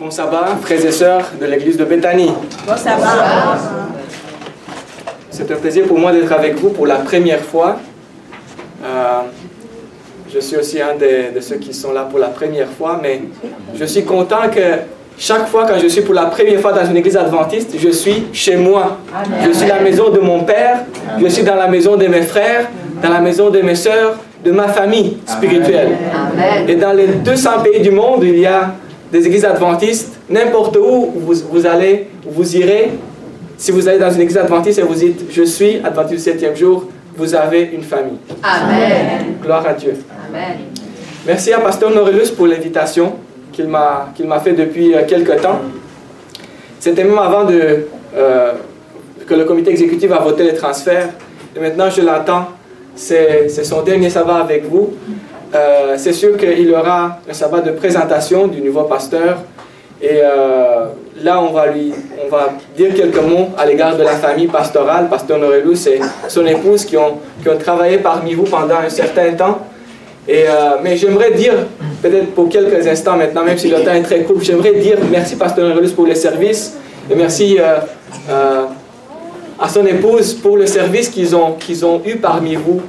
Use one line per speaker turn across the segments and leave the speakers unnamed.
Bon sabbat, frères et sœurs de l'église de Bethanie.
Bon sabbat.
C'est un plaisir pour moi d'être avec vous pour la première fois. Euh, je suis aussi un de, de ceux qui sont là pour la première fois, mais je suis content que chaque fois quand je suis pour la première fois dans une église adventiste, je suis chez moi. Je suis la maison de mon père, je suis dans la maison de mes frères, dans la maison de mes sœurs, de ma famille spirituelle. Et dans les 200 pays du monde, il y a des églises adventistes. N'importe où vous, vous allez, vous irez, si vous allez dans une église adventiste et vous dites Je suis adventiste du septième jour, vous avez une famille.
Amen.
Gloire à Dieu.
Amen.
Merci à Pasteur Norelus pour l'invitation qu'il m'a qu'il m'a fait depuis euh, quelque temps. C'était même avant de, euh, que le comité exécutif a voté les transferts. Et maintenant, je l'attends. C'est c'est son dernier sabbat avec vous. Euh, c'est sûr qu'il y aura un sabbat de présentation du nouveau pasteur. Et euh, là, on va, lui, on va dire quelques mots à l'égard de la famille pastorale, Pasteur Norelus et son épouse qui ont, qui ont travaillé parmi vous pendant un certain temps. Et, euh, mais j'aimerais dire, peut-être pour quelques instants maintenant, même si le temps est très court, j'aimerais dire merci Pasteur Norelus pour les services et merci à son épouse pour le service qu'ils ont, qu'ils ont eu parmi vous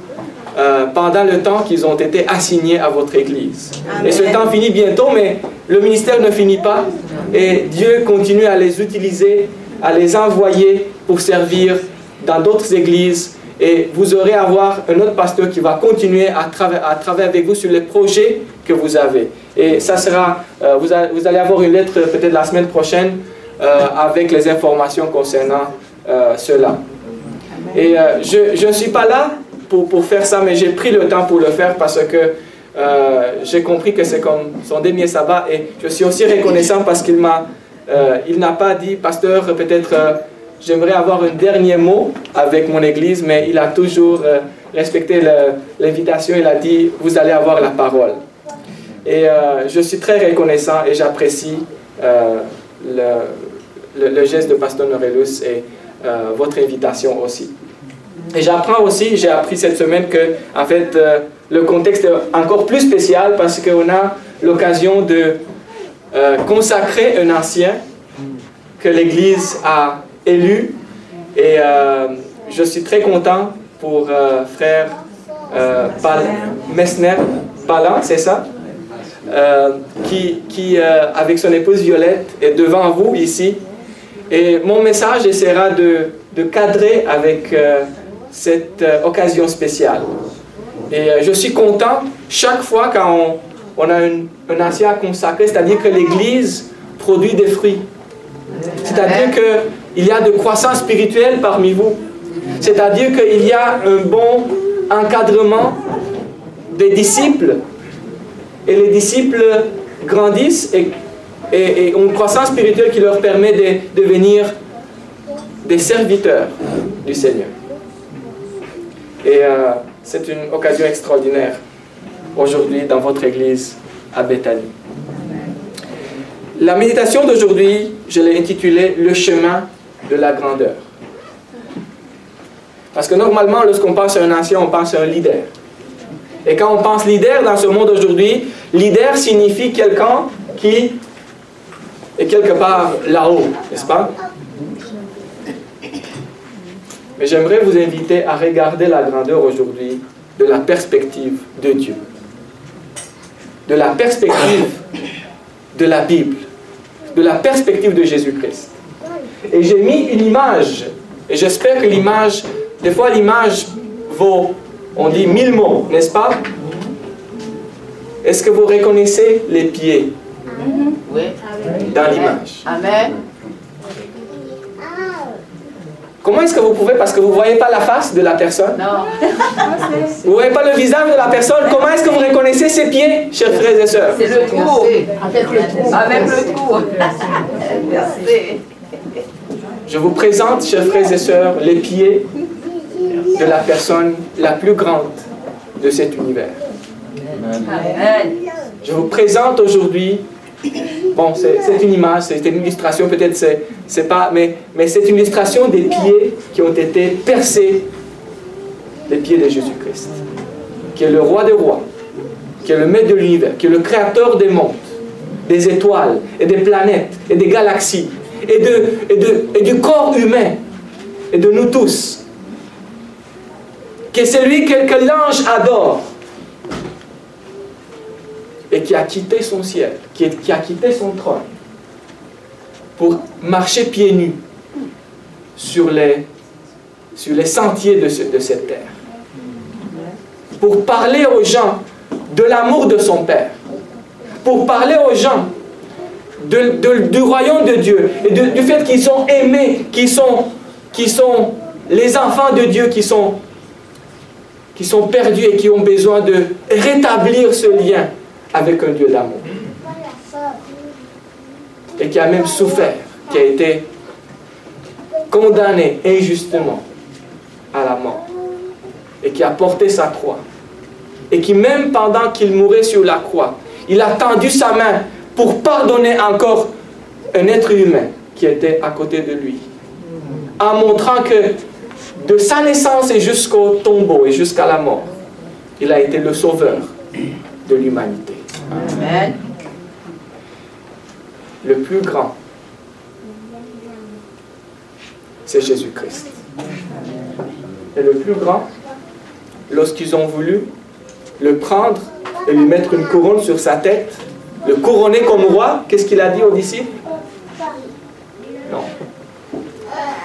euh, pendant le temps qu'ils ont été assignés à votre Église. Et ce temps finit bientôt, mais le ministère ne finit pas. Et Dieu continue à les utiliser, à les envoyer pour servir dans d'autres églises. Et vous aurez à voir un autre pasteur qui va continuer à, trava- à travailler avec vous sur les projets que vous avez. Et ça sera, euh, vous, a- vous allez avoir une lettre peut-être la semaine prochaine euh, avec les informations concernant cela. Et je ne suis pas là pour, faire ça, mais j'ai pris le temps pour le faire parce que euh, j'ai compris que c'est comme son dernier sabbat et je suis aussi reconnaissant parce qu'il m'a, euh, il n'a pas dit, pasteur, peut-être euh, j'aimerais avoir un dernier mot avec mon église, mais il a toujours respecté l'invitation, il a dit, vous allez avoir la parole. Et je suis très reconnaissant et j'apprécie le, geste de Pasteur Norelus et votre invitation aussi. Et j'apprends aussi, j'ai appris cette semaine que, en fait, euh, le contexte est encore plus spécial parce qu'on a l'occasion de euh, consacrer un ancien que l'Église a élu. Et euh, je suis très content pour frère Messner Palan, c'est ça? Qui, qui avec son épouse Violette, est devant vous ici. Et mon message essaiera de, de cadrer avec cette euh, occasion spéciale. Et euh, je suis content chaque fois quand on, on a une- un ancien à consacrer, c'est-à-dire que l'Église produit des fruits. C'est-à-dire qu'il y a de croissance spirituelle parmi vous. C'est-à-dire qu'il y a un bon encadrement des disciples. Et les disciples grandissent et, et- et ont une croissance spirituelle qui leur permet de devenir des serviteurs du Seigneur. Et euh, c'est une occasion extraordinaire aujourd'hui dans votre église à Bethanie. La méditation d'aujourd'hui, je l'ai intitulée Le chemin de la grandeur. Parce que normalement, lorsqu'on pense à un ancien, on pense à un leader. Et quand on pense leader dans ce monde aujourd'hui, leader signifie quelqu'un qui est quelque part là-haut, n'est-ce pas? Mais j'aimerais vous inviter à regarder la grandeur aujourd'hui de la perspective de Dieu. De la perspective de la Bible. De la perspective de Jésus-Christ. Et j'ai mis une image. Et j'espère que l'image, des fois l'image vaut, on dit mille mots, n'est-ce pas? Est-ce que vous reconnaissez les pieds dans l'image?
Amen.
Comment est-ce que vous pouvez, parce que vous ne voyez pas la face de la personne,
Non.
vous ne voyez pas le visage de la personne, comment est-ce que vous reconnaissez ses pieds, chers frères et sœurs?
C'est le trou. Avec le trou. Avec le trou. Merci.
Je vous présente, chers frères et sœurs, les pieds de la personne la plus grande de cet univers.
Amen.
Je vous présente aujourd'hui, bon, c'est une image, c'est une illustration, peut-être c'est pas, mais, c'est une illustration des pieds qui ont été percés, les pieds de Jésus-Christ, qui est le roi des rois, qui est le maître de l'univers, qui est le créateur des mondes, des étoiles et des planètes et des galaxies et, du corps humain et de nous tous. Que celui que, que l'ange adore et qui a quitté son ciel, qui, a quitté son trône pour marcher pieds nus sur les, sentiers de, cette terre. Pour parler aux gens de l'amour de son Père. Pour parler aux gens du royaume de Dieu et du fait qu'ils sont aimés, qu'ils sont, qui sont les enfants de Dieu, qui sont, qui sont perdus et qui ont besoin de rétablir ce lien avec un Dieu d'amour. Et qui a même souffert, qui a été condamné injustement à la mort. Et qui a porté sa croix. Et qui même pendant qu'il mourait sur la croix, il a tendu sa main pour pardonner encore un être humain qui était à côté de lui. En montrant que de sa naissance et jusqu'au tombeau et jusqu'à la mort, il a été le sauveur de l'humanité. Amen. Le plus grand, c'est Jésus-Christ. Et le plus grand, lorsqu'ils ont voulu le prendre et lui mettre une couronne sur sa tête, le couronner comme roi, qu'est-ce qu'il a dit aux disciples? Non.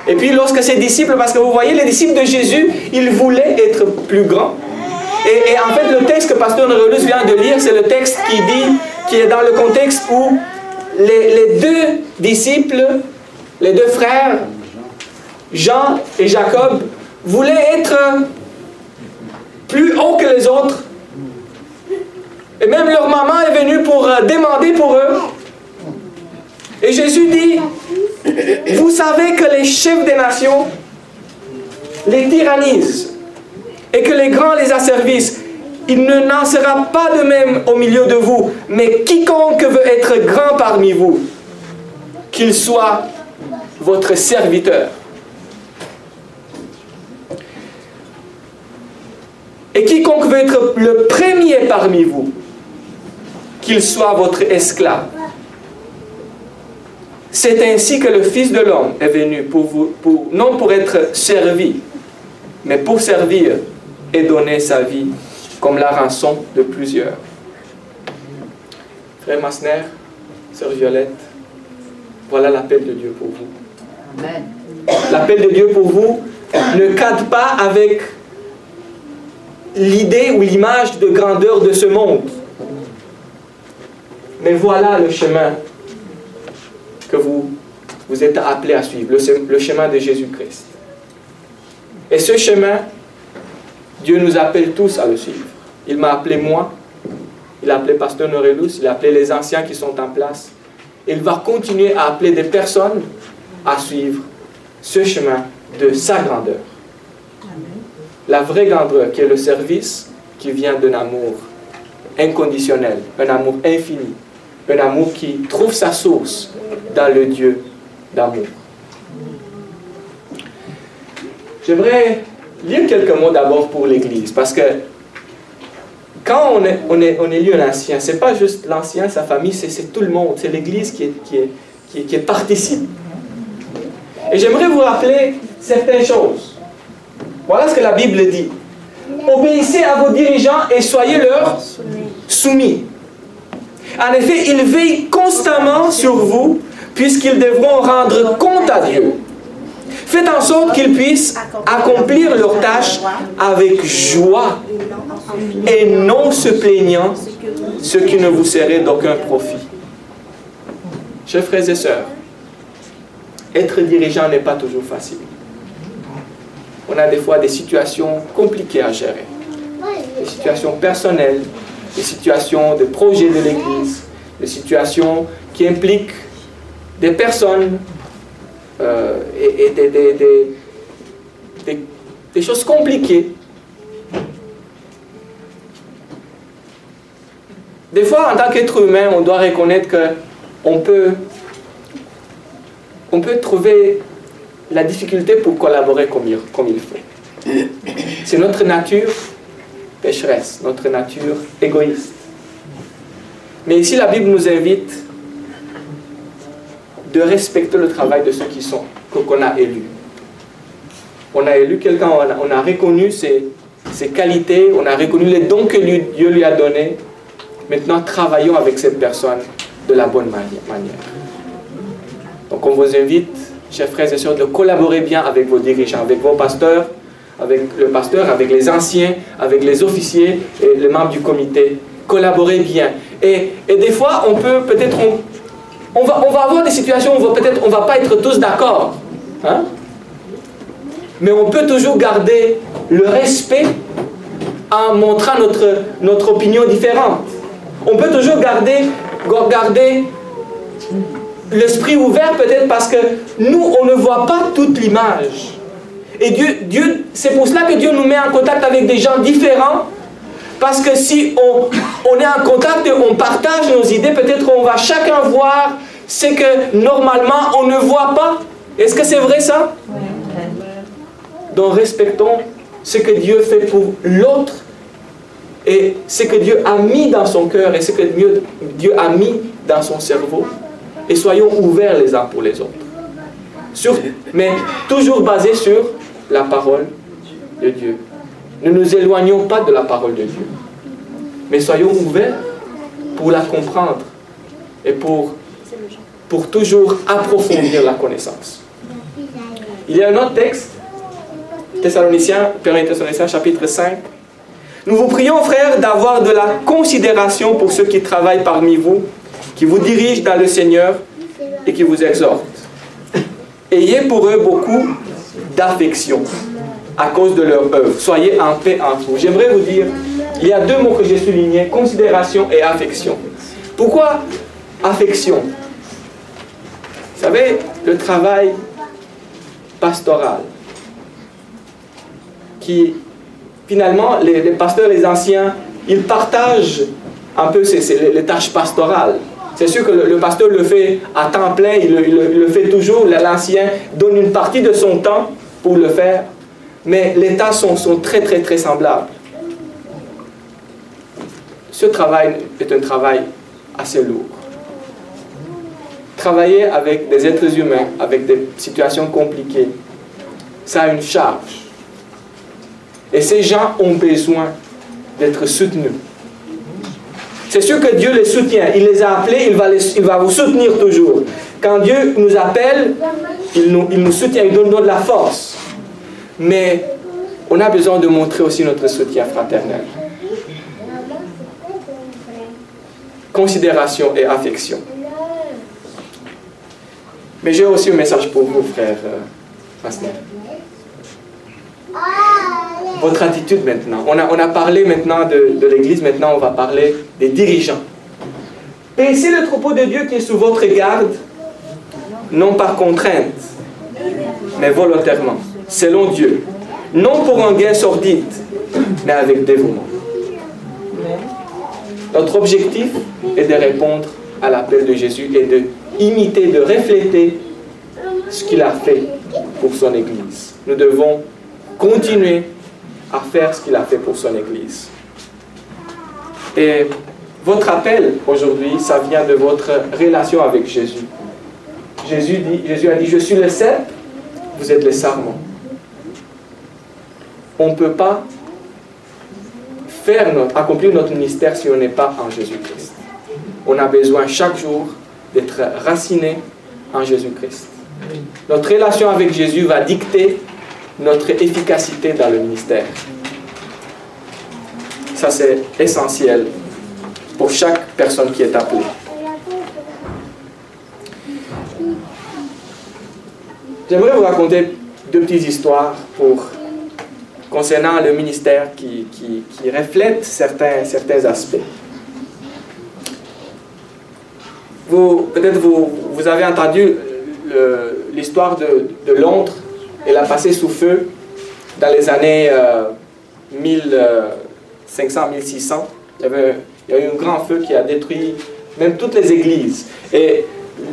Et puis lorsque ses disciples, parce que vous voyez, les disciples de Jésus, ils voulaient être plus grands. Et, en fait, le texte que Pasteur Neurelus vient de lire, c'est le texte qui dit, qui est dans le contexte où les, deux disciples, les deux frères, Jean et Jacob, voulaient être plus hauts que les autres et même leur maman est venue pour euh, demander pour eux. Et Jésus dit, vous savez que les chefs des nations les tyrannisent et que les grands les asservissent. Il ne n'en sera pas de même au milieu de vous, mais quiconque veut être grand parmi vous, qu'il soit votre serviteur. Et quiconque veut être le premier parmi vous, qu'il soit votre esclave. C'est ainsi que le Fils de l'homme est venu, pour vous, pour, non pour être servi, mais pour servir et donner sa vie comme la rançon de plusieurs. Frère Masner, Sœur Violette, voilà l'appel de Dieu pour vous. L'appel de Dieu pour vous ne cadre pas avec l'idée ou l'image de grandeur de ce monde. Mais voilà le chemin que vous, vous êtes appelés à suivre, le, chemin de Jésus-Christ. Et ce chemin, Dieu nous appelle tous à le suivre. Il m'a appelé moi, il a appelé Pasteur Norelus, il a appelé les anciens qui sont en place. Il va continuer à appeler des personnes à suivre ce chemin de sa grandeur. La vraie grandeur qui est le service qui vient d'un amour inconditionnel, un amour infini, un amour qui trouve sa source dans le Dieu d'amour. J'aimerais lire quelques mots d'abord pour l'Église, parce que quand on est, on est, on est un ancien, ce n'est pas juste l'ancien, sa famille, c'est tout le monde, c'est l'Église qui, est, qui, est, qui, qui participe. Et j'aimerais vous rappeler certaines choses. Voilà ce que la Bible dit. Obéissez à vos dirigeants et soyez leur soumis. En effet, ils veillent constamment sur vous puisqu'ils devront rendre compte à Dieu. Faites en sorte qu'ils puissent accomplir leurs tâches avec joie et non se plaignant, ce qui ne vous serait d'aucun profit. Chers frères et sœurs, être dirigeant n'est pas toujours facile. On a des fois des situations compliquées à gérer, des situations personnelles, des situations de projets de l'Église, des situations qui impliquent des personnes euh, et, des, choses compliquées. Des fois, en tant qu'être humain, on doit reconnaître qu'on peut, on peut trouver la difficulté pour collaborer comme il faut. C'est notre nature pécheresse, notre nature égoïste. Mais ici, la Bible nous invite de respecter le travail de ceux qui sont, qu'on a élus. On a élu quelqu'un, on, a reconnu ses, ses qualités, on a reconnu les dons que Dieu lui a donnés. Maintenant, travaillons avec cette personne de la bonne manière. Donc, on vous invite, chers frères et sœurs, de collaborer bien avec vos dirigeants, avec vos pasteurs, avec le pasteur, avec les anciens, avec les officiers et les membres du comité. Collaborez bien. Et, et des fois, on peut peut-être, on, va, on va avoir des situations où peut-être on ne va pas être tous d'accord. Hein? Mais on peut toujours garder le respect en montrant notre, notre opinion différente. On peut toujours garder, garder l'esprit ouvert peut-être parce que nous, on ne voit pas toute l'image. Et Dieu, Dieu c'est pour cela que Dieu nous met en contact avec des gens différents. Parce que si on, est en contact et on partage nos idées, peut-être on va chacun voir ce que normalement on ne voit pas. Est-ce que c'est vrai ça? Donc respectons ce que Dieu fait pour l'autre et ce que Dieu a mis dans son cœur et ce que Dieu, a mis dans son cerveau. Et soyons ouverts les uns pour les autres. Mais toujours basé sur la parole de Dieu. Ne nous éloignons pas de la parole de Dieu, mais soyons ouverts pour la comprendre et pour, pour toujours approfondir la connaissance. Il y a un autre texte, Thessaloniciens, 1 Thessaloniciens chapitre 5. Nous vous prions, frères, d'avoir de la considération pour ceux qui travaillent parmi vous, qui vous dirigent dans le Seigneur et qui vous exhortent. Ayez pour eux beaucoup d'affection à cause de leur œuvre. Soyez en paix entre vous. J'aimerais vous dire, il y a deux mots que j'ai soulignés, considération et affection. Pourquoi affection? Vous savez, le travail pastoral, qui finalement, les, pasteurs, les anciens, ils partagent un peu les tâches pastorales. C'est sûr que le, pasteur le fait à temps plein, il le, fait toujours. L'ancien donne une partie de son temps pour le faire. Mais les tâches sont, très, très, très semblables. Ce travail est un travail assez lourd. Travailler avec des êtres humains, avec des situations compliquées, ça a une charge. Et ces gens ont besoin d'être soutenus. C'est sûr que Dieu les soutient. Il les a appelés, il va, il va vous soutenir toujours. Quand Dieu nous appelle, il nous, il nous soutient, il donne, de la force. Mais on a besoin de montrer aussi notre soutien fraternel. Considération et affection. Mais j'ai aussi un message pour vous, frère euh, votre attitude maintenant. On a, on a parlé maintenant de, de l'Église, maintenant on va parler des dirigeants. Paissez le troupeau de Dieu qui est sous votre garde, non par contrainte, mais volontairement, selon Dieu. Non pour un gain sordide, mais avec dévouement. Notre objectif est de répondre à l'appel de Jésus et de imiter, de refléter ce qu'il a fait pour son Église. Nous devons continuer à faire ce qu'il a fait pour son Église. Et votre appel aujourd'hui, ça vient de votre relation avec Jésus. Jésus, a dit, je suis le cep, vous êtes les sarments. On ne peut pas faire accomplir notre ministère si on n'est pas en Jésus-Christ. On a besoin chaque jour d'être raciné en Jésus-Christ. Notre relation avec Jésus va dicter notre efficacité dans le ministère. Ça, c'est essentiel pour chaque personne qui est appelée. J'aimerais vous raconter deux petites histoires pour, concernant le ministère qui, qui, reflètent certains, certains aspects. Vous, peut-être vous, vous avez entendu l'histoire de, de Londres elle a passé sous feu dans les années 1500-1600. Euh, il, y avait, il y a eu un grand feu qui a détruit même toutes les églises. Et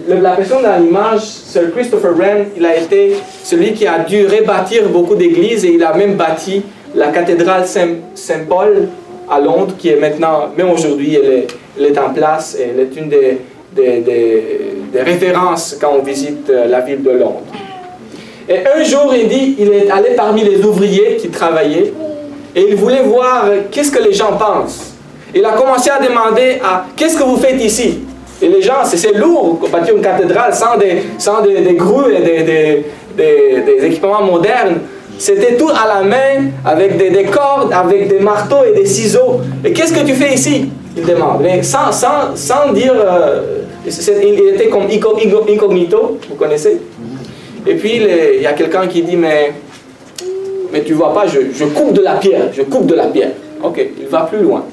la personne dans l'image, Sir Christopher Wren, il a été celui qui a dû rebâtir beaucoup d'églises et il a même bâti la cathédrale Saint-Paul à Londres, qui est maintenant, même aujourd'hui, elle est, en place. Elle est une des, des, des références quand on visite euh, la ville de Londres. Et un jour, il dit, il est allé parmi les ouvriers qui travaillaient et il voulait voir qu'est-ce que les gens pensent. Il a commencé à demander à qu'est-ce que vous faites ici? Et les gens, c'est lourd, bâtir une cathédrale sans des, sans des, grues et des, des, des équipements modernes. C'était tout à la main, avec des, cordes, avec des marteaux et des ciseaux. Et qu'est-ce que tu fais ici? Il demande. Mais sans, sans, sans dire. Euh, il était comme incognito, vous connaissez? Et puis il y a quelqu'un qui dit Mais, mais tu vois pas, je, je coupe de la pierre, je coupe de la pierre. Ok, il va plus loin.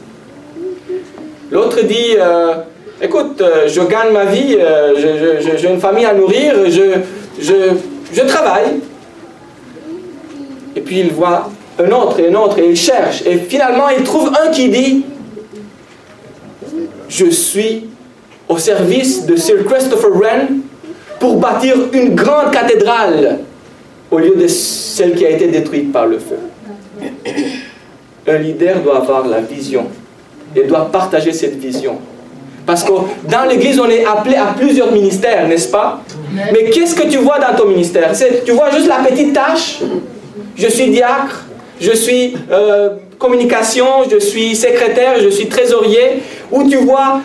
L'autre dit euh, Écoute, euh, je gagne ma vie, j'ai une famille à nourrir, je, je travaille. Et puis il voit un autre et un autre et il cherche. Et finalement, il trouve un qui dit, je suis au service de Sir Christopher Wren pour bâtir une grande cathédrale au lieu de celle qui a été détruite par le feu. Un leader doit avoir la vision et doit partager cette vision. Parce que dans l'Église, on est appelé à plusieurs ministères, n'est-ce pas? Mais qu'est-ce que tu vois dans ton ministère? Tu vois juste la petite tâche? Je suis diacre, je suis euh, communication, je suis secrétaire, je suis trésorier, où tu vois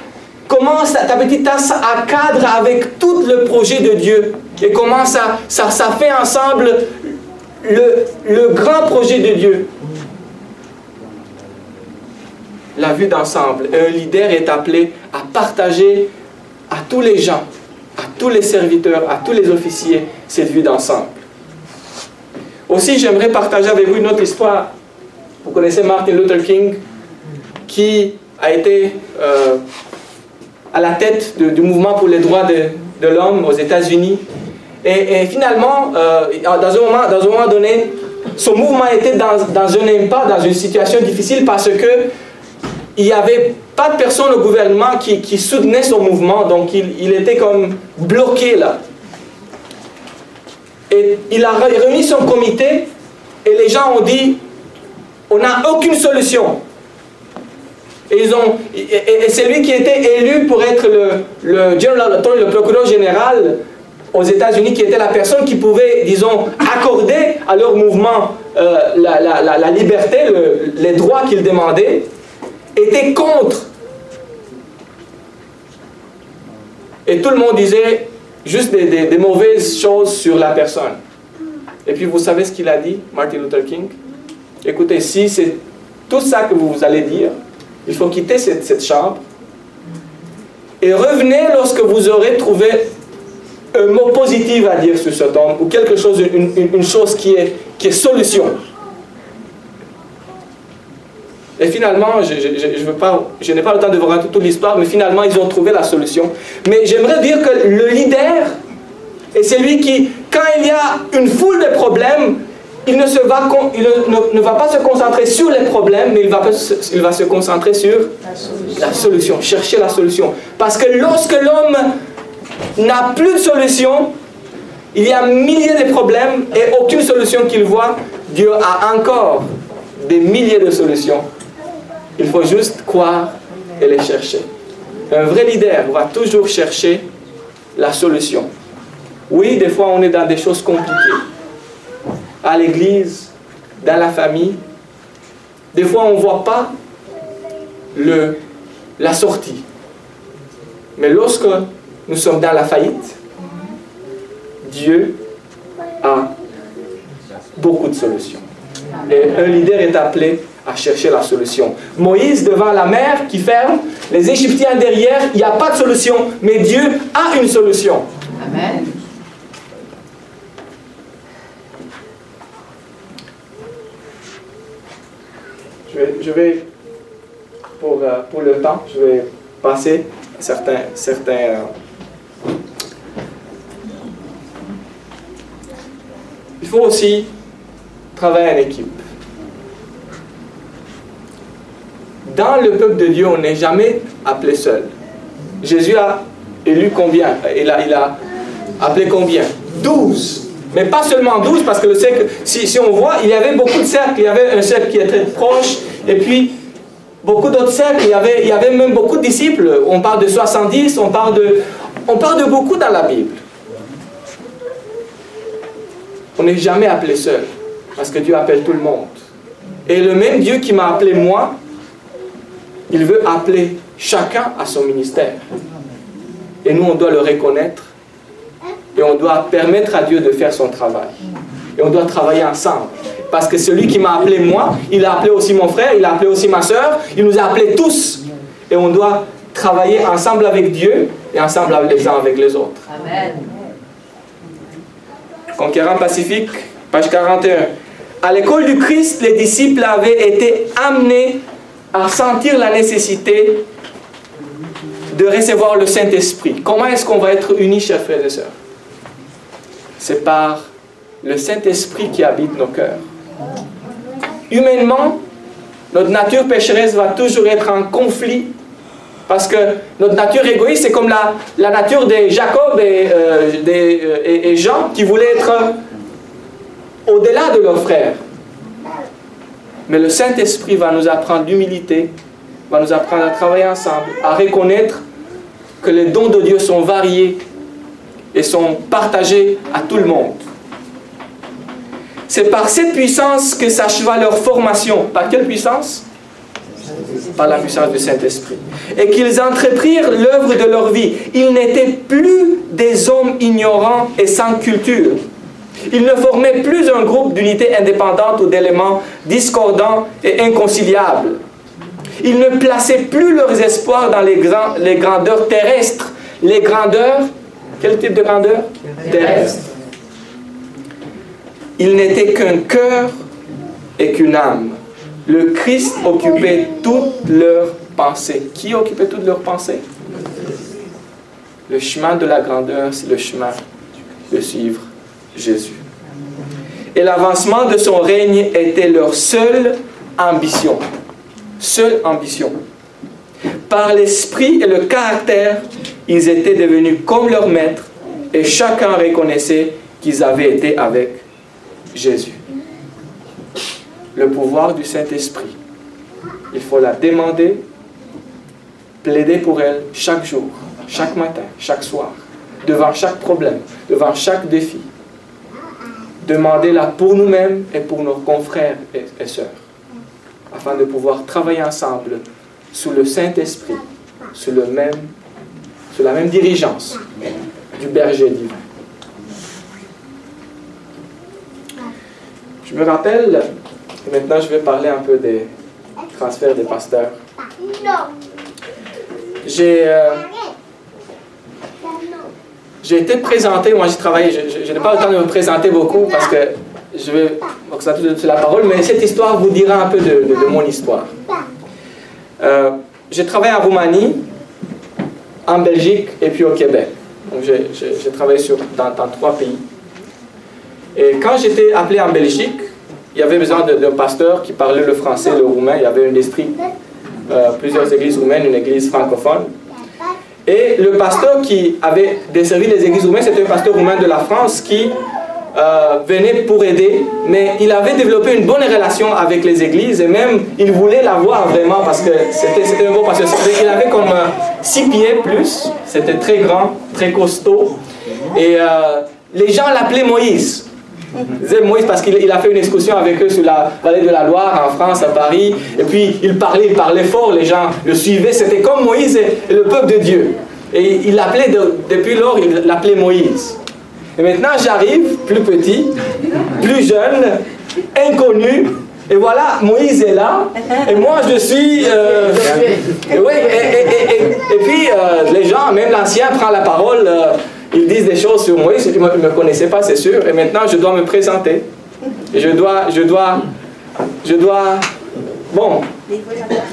comment ta petite a cadre avec tout le projet de Dieu et comment ça, fait ensemble le, le grand projet de Dieu. La vue d'ensemble. Un leader est appelé à partager à tous les gens, à tous les serviteurs, à tous les officiers cette vue d'ensemble. Aussi, j'aimerais partager avec vous une autre histoire. Vous connaissez Martin Luther King, qui a été euh, à la tête du mouvement pour les droits de, l'homme aux États-Unis. Et, finalement, euh, dans, un moment, donné, son mouvement était dans un impasse, dans une situation difficile parce que il n'y avait pas de personne au gouvernement qui, soutenait son mouvement, donc il, était comme bloqué là. Et il a réuni son comité et les gens ont dit on n'a aucune solution. Et, c'est lui qui était élu pour être le, le, general, le procureur général aux États-Unis, qui était la personne qui pouvait, disons, accorder à leur mouvement euh, la, liberté, les droits qu'ils demandaient, était contre. Et tout le monde disait, juste des, mauvaises choses sur la personne. Et puis vous savez ce qu'il a dit, Martin Luther King? Écoutez, si c'est tout ça que vous allez dire, il faut quitter cette, chambre et revenez lorsque vous aurez trouvé un mot positif à dire sur cet homme ou quelque chose, une, chose qui est, qui est solution. Et finalement, je, je, veux pas, je n'ai pas le temps de vous raconter toute l'histoire, mais finalement, ils ont trouvé la solution. Mais j'aimerais dire que le leader est celui qui, quand il y a une foule de problèmes, il ne, se va, il ne, va pas se concentrer sur les problèmes, mais il va, il va se concentrer sur la solution, chercher la solution. Parce que lorsque l'homme n'a plus de solution, il y a milliers de problèmes et aucune solution qu'il voit, Dieu a encore des milliers de solutions il faut juste croire et les chercher. Un vrai leader va toujours chercher la solution. Oui, des fois on est dans des choses compliquées. À l'église, dans la famille. Des fois on ne voit pas la sortie. Mais lorsque nous sommes dans la faillite, Dieu a beaucoup de solutions. Et un leader est appelé à chercher la solution. Moïse devant la mer qui ferme, les Égyptiens derrière, il n'y a pas de solution, mais Dieu a une solution. Amen. Je vais, pour, euh, pour le temps, je vais passer certains, certains euh, il faut aussi travailler en équipe. Dans le peuple de Dieu, on n'est jamais appelé seul. Jésus a élu combien? Il a, appelé combien? Douze. Mais pas seulement douze, parce que le cercle, si, si, on voit, il y avait beaucoup de cercles. Il y avait un cercle qui était proche, et puis beaucoup d'autres cercles. Il y, avait, il y avait même beaucoup de disciples. On parle de 70, on parle de On parle de beaucoup dans la Bible. On n'est jamais appelé seul, parce que Dieu appelle tout le monde. Et le même Dieu qui m'a appelé moi, il veut appeler chacun à son ministère. Et nous, on doit le reconnaître et on doit permettre à Dieu de faire son travail. Et on doit travailler ensemble. Parce que celui qui m'a appelé moi, il a appelé aussi mon frère, il a appelé aussi ma soeur, il nous a appelés tous. Et on doit travailler ensemble avec Dieu et ensemble les uns avec les autres. Amen. Conquérant Pacifique, page 41. À l'école du Christ, les disciples avaient été amenés à sentir la nécessité de recevoir le Saint-Esprit. Comment est-ce qu'on va être unis, chers frères et sœurs? C'est par le Saint-Esprit qui habite nos cœurs. Humainement, notre nature pécheresse va toujours être en conflit parce que notre nature égoïste, c'est comme la, la, nature de Jacob et, euh, euh, et, Jean qui voulaient être au-delà de leurs frères. Mais le Saint-Esprit va nous apprendre l'humilité, va nous apprendre à travailler ensemble, à reconnaître que les dons de Dieu sont variés et sont partagés à tout le monde. C'est par cette puissance que s'acheva leur formation. Par quelle puissance? Par la puissance du Saint-Esprit. Et qu'ils entreprirent l'œuvre de leur vie. Ils n'étaient plus des hommes ignorants et sans culture. Ils ne formaient plus un groupe d'unités indépendantes ou d'éléments discordants et inconciliables. Ils ne plaçaient plus leurs espoirs dans les, grandeurs terrestres. Les grandeurs, quel type de grandeur? Terrestre. Ils n'étaient qu'un cœur et qu'une âme. Le Christ occupait toutes leurs pensées. Qui occupait toutes leurs pensées? Le chemin de la grandeur, c'est le chemin de suivre Jésus. Et l'avancement de son règne était leur seule ambition. Seule ambition. Par l'esprit et le caractère, ils étaient devenus comme leur maître et chacun reconnaissait qu'ils avaient été avec Jésus. Le pouvoir du Saint-Esprit. Il faut la demander, plaider pour elle chaque jour, chaque matin, chaque soir, devant chaque problème, devant chaque défi. Demandez-la pour nous-mêmes et pour nos confrères et, sœurs, afin de pouvoir travailler ensemble sous le Saint-Esprit, sous, le même, sous la même dirigeance du berger divin. Je me rappelle, et maintenant je vais parler un peu des transferts des pasteurs. J'ai euh, j'ai été présenté, moi j'ai travaillé, je, n'ai pas le temps de me présenter beaucoup parce que je vais c'est la parole, mais cette histoire vous dira un peu de, mon histoire. Euh, j'ai travaillé en Roumanie, en Belgique et puis au Québec. Donc j'ai travaillé dans, trois pays. Et quand j'étais appelé en Belgique, il y avait besoin d'un pasteur qui parlait le français le roumain. Il y avait un district, euh, plusieurs églises roumaines, une église francophone. Et le pasteur qui avait desservi les églises roumaines, c'était un pasteur roumain de la France qui euh, venait pour aider, mais il avait développé une bonne relation avec les églises et même il voulait la voir vraiment parce que c'était un bon pasteur. Il avait comme euh, six pieds plus, c'était très grand, très costaud. Et euh, les gens l'appelaient Moïse. Moïse parce qu'il a fait une excursion avec eux sur la vallée de la Loire en France, à Paris. Et puis il parlait, il parlait fort, les gens le suivaient. C'était comme Moïse et le peuple de Dieu. Et il l'appelait, depuis lors, il l'appelait Moïse. Et maintenant j'arrive, plus petit, plus jeune, inconnu. Et voilà, Moïse est là, et moi je suis... Euh, et, puis euh, les gens, même l'ancien prend la parole. Euh, ils disent des choses sur moi, ils ne me connaissaient pas, c'est sûr, et maintenant je dois me présenter. je dois, je dois, je dois, bon,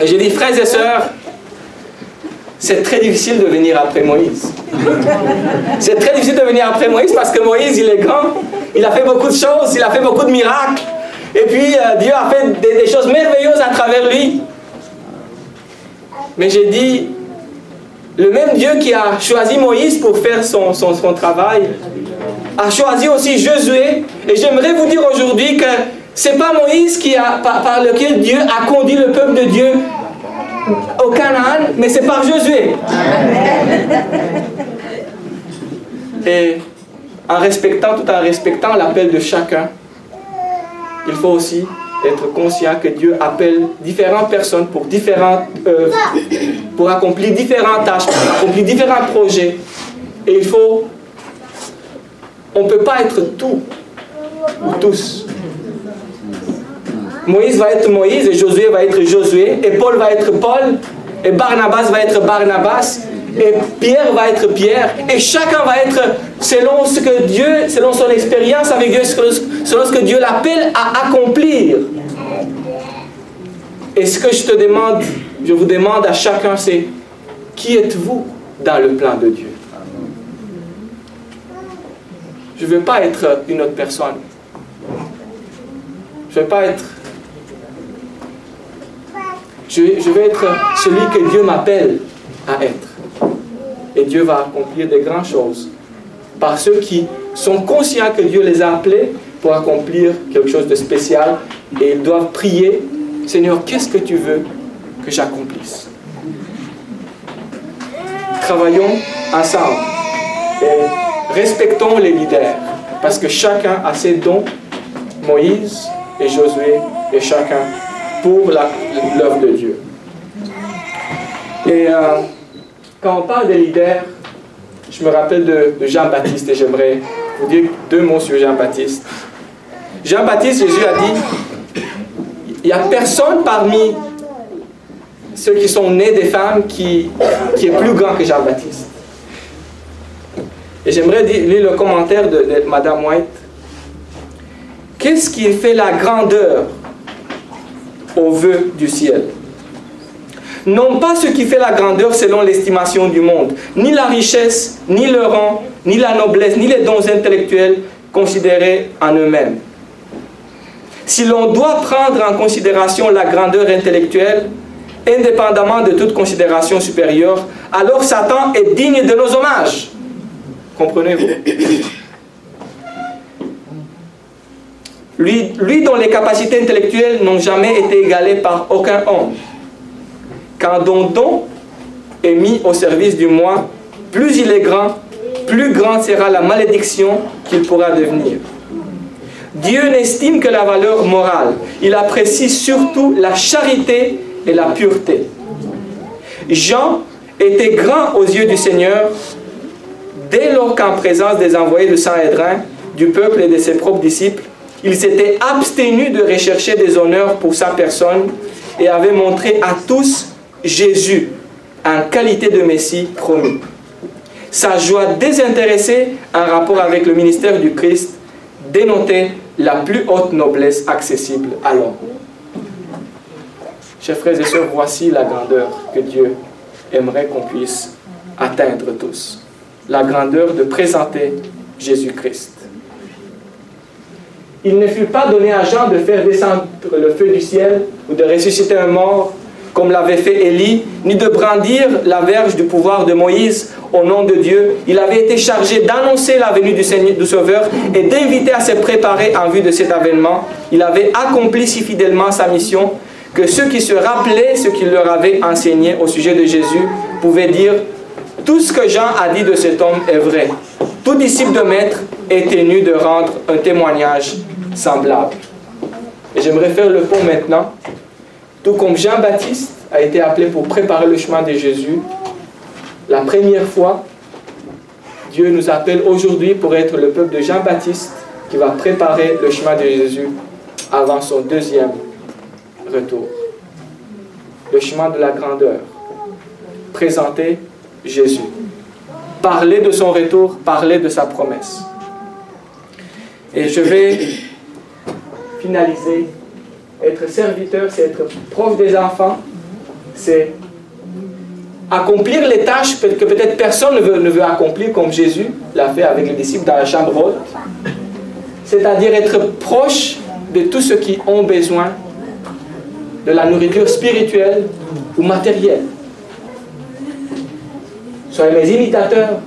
et j'ai dit, frères et sœurs, c'est très difficile de venir après Moïse. C'est très difficile de venir après Moïse parce que Moïse, il est grand, il a fait beaucoup de choses, il a fait beaucoup de miracles, et puis euh, Dieu a fait des choses merveilleuses à travers lui. Mais j'ai dit, le même Dieu qui a choisi Moïse pour faire son, travail, a choisi aussi Josué. Et j'aimerais vous dire aujourd'hui que ce n'est pas Moïse qui a, par, lequel Dieu a conduit le peuple de Dieu au Canaan, mais c'est par Josué. Et en respectant, tout en respectant l'appel de chacun, il faut aussi être conscient que Dieu appelle différentes personnes pour différentes pour accomplir différentes tâches, pour accomplir différents projets. Et il faut... On ne peut pas être tout ou tous. Moïse va être Moïse et Josué va être Josué et Paul va être Paul et Barnabas va être Barnabas et Pierre va être Pierre, et chacun va être selon ce que Dieu, selon son expérience avec Dieu, selon ce que Dieu l'appelle à accomplir. Et ce que je te demande, je vous demande à chacun, c'est qui êtes-vous dans le plan de Dieu? Je ne veux pas être une autre personne. Je ne veux pas être... Je, je veux être celui que Dieu m'appelle à être et Dieu va accomplir des grandes choses par ceux qui sont conscients que Dieu les a appelés pour accomplir quelque chose de spécial et ils doivent prier, Seigneur, qu'est-ce que tu veux que j'accomplisse? Travaillons ensemble et respectons les leaders parce que chacun a ses dons, Moïse et Josué et chacun pour l'œuvre de Dieu. Et euh, quand on parle des leaders, je me rappelle de, Jean-Baptiste et j'aimerais vous dire deux mots sur Jean-Baptiste. Jean-Baptiste, Jésus a dit, il n'y a personne parmi ceux qui sont nés des femmes qui, est plus grand que Jean-Baptiste. Et j'aimerais lire le commentaire de, de Madame White. Qu'est-ce qui fait la grandeur au vœu du ciel? Non pas ce qui fait la grandeur selon l'estimation du monde, ni la richesse, ni le rang, ni la noblesse, ni les dons intellectuels considérés en eux-mêmes. Si l'on doit prendre en considération la grandeur intellectuelle, indépendamment de toute considération supérieure, alors Satan est digne de nos hommages. Comprenez-vous? Lui, lui dont les capacités intellectuelles n'ont jamais été égalées par aucun homme. Quand don est mis au service du moi, plus il est grand, plus grande sera la malédiction qu'il pourra devenir. Dieu n'estime que la valeur morale, il apprécie surtout la charité et la pureté. Jean était grand aux yeux du Seigneur dès lors qu'en présence des envoyés de Saint-Hédrin, du peuple et de ses propres disciples, il s'était abstenu de rechercher des honneurs pour sa personne et avait montré à tous Jésus en qualité de Messie promis. Sa joie désintéressée en rapport avec le ministère du Christ dénotait la plus haute noblesse accessible à l'homme. Chers frères et sœurs, voici la grandeur que Dieu aimerait qu'on puisse atteindre tous. La grandeur de présenter Jésus-Christ. Il ne fut pas donné à Jean de faire descendre le feu du ciel ou de ressusciter un mort comme l'avait fait Élie, ni de brandir la verge du pouvoir de Moïse au nom de Dieu. Il avait été chargé d'annoncer la venue du, Seigneur, du Sauveur et d'inviter à se préparer en vue de cet avènement. Il avait accompli si fidèlement sa mission que ceux qui se rappelaient ce qu'il leur avait enseigné au sujet de Jésus pouvaient dire tout ce que Jean a dit de cet homme est vrai. Tout disciple de maître est tenu de rendre un témoignage semblable. Et j'aimerais faire le pont maintenant tout comme Jean-Baptiste a été appelé pour préparer le chemin de Jésus, la première fois, Dieu nous appelle aujourd'hui pour être le peuple de Jean-Baptiste qui va préparer le chemin de Jésus avant son deuxième retour. Le chemin de la grandeur. Présenter Jésus. Parler de son retour, parler de sa promesse. Et je vais finaliser être serviteur, c'est être proche des enfants, c'est accomplir les tâches que peut-être personne ne veut, ne veut accomplir comme Jésus l'a fait avec les disciples dans la chambre haute. C'est-à-dire être proche de tous ceux qui ont besoin de la nourriture spirituelle ou matérielle. Soyez mes imitateurs,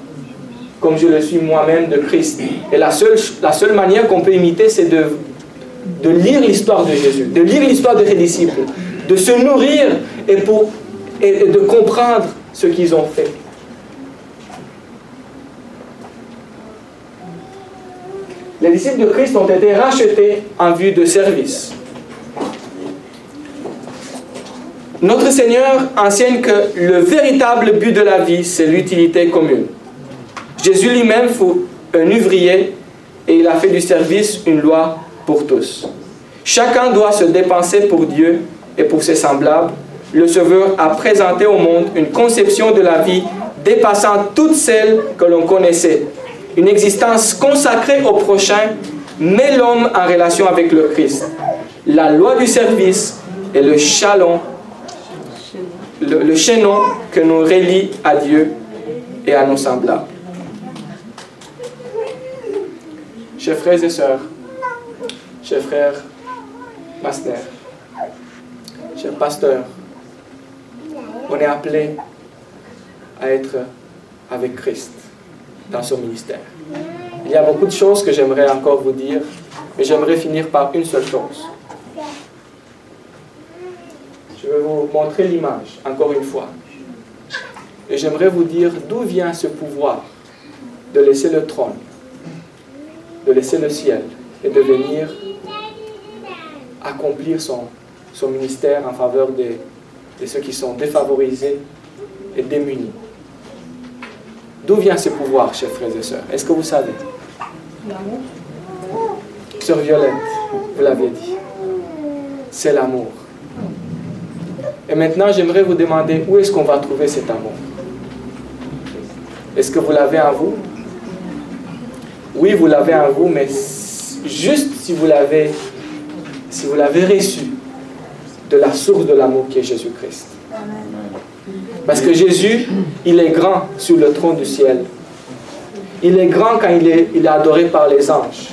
comme je le suis moi-même de Christ. Et la seule, la seule manière qu'on peut imiter, c'est de de lire l'histoire de Jésus, de lire l'histoire de ses disciples, de se nourrir et, pour, et de comprendre ce qu'ils ont fait. Les disciples de Christ ont été rachetés en vue de service. Notre Seigneur enseigne que le véritable but de la vie, c'est l'utilité commune. Jésus lui-même fut un ouvrier et il a fait du service une loi pour tous. Chacun doit se dépenser pour Dieu et pour ses semblables. Le Sauveur a présenté au monde une conception de la vie dépassant toutes celles que l'on connaissait. Une existence consacrée au prochain met l'homme en relation avec le Christ. La loi du service est le chalon, le, le chaînon que nous relie à Dieu et à nos semblables. Chers frères et sœurs, chers frères Master, chers pasteurs, on est appelé à être avec Christ dans son ministère. Il y a beaucoup de choses que j'aimerais encore vous dire, mais j'aimerais finir par une seule chose. Je vais vous montrer l'image, encore une fois. Et j'aimerais vous dire d'où vient ce pouvoir de laisser le trône, de laisser le ciel et de venir accomplir son, son ministère en faveur de, de ceux qui sont défavorisés et démunis. D'où vient ce pouvoir, chers frères et sœurs? Est-ce que vous savez? L'amour. Sœur Violette, vous l'avez dit. C'est l'amour. Et maintenant, j'aimerais vous demander où est-ce qu'on va trouver cet amour? Est-ce que vous l'avez en vous? Oui, vous l'avez en vous, mais juste si vous l'avez si vous l'avez reçu de la source de l'amour qui est Jésus-Christ. Parce que Jésus, il est grand sur le trône du ciel. Il est grand quand il est, il est adoré par les anges.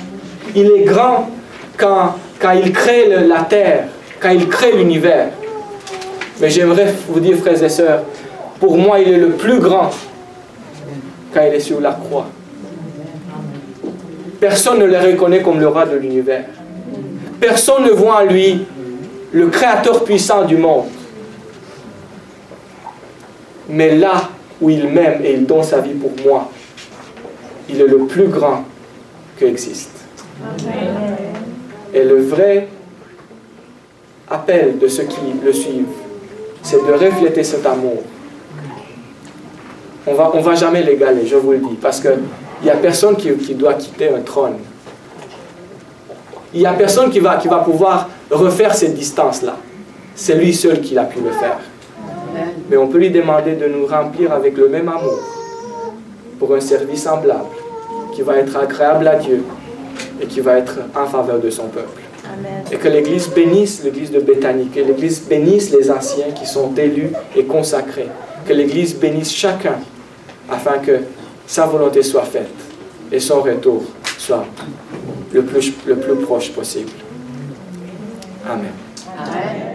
Il est grand quand, quand il crée la terre, quand il crée l'univers. Mais j'aimerais vous dire, frères et sœurs, pour moi, il est le plus grand quand il est sur la croix. Personne ne le reconnaît comme le roi de l'univers. Personne ne voit en lui le créateur puissant du monde. Mais là où il m'aime et il donne sa vie pour moi, il est le plus grand qui existe. Et le vrai appel de ceux qui le suivent, c'est de refléter cet amour. On va, ne va jamais l'égaler, je vous le dis, parce qu'il n'y a personne qui doit quitter un trône il n'y a personne qui va, qui va pouvoir refaire cette distance-là. C'est lui seul qui a pu le faire. Mais on peut lui demander de nous remplir avec le même amour pour un service semblable qui va être agréable à Dieu et qui va être en faveur de son peuple. Et que l'Église bénisse l'Église de Béthanie, que l'Église bénisse les anciens qui sont élus et consacrés, que l'Église bénisse chacun afin que sa volonté soit faite et son retour soit le plus, le plus proche possible. Amen. Amen.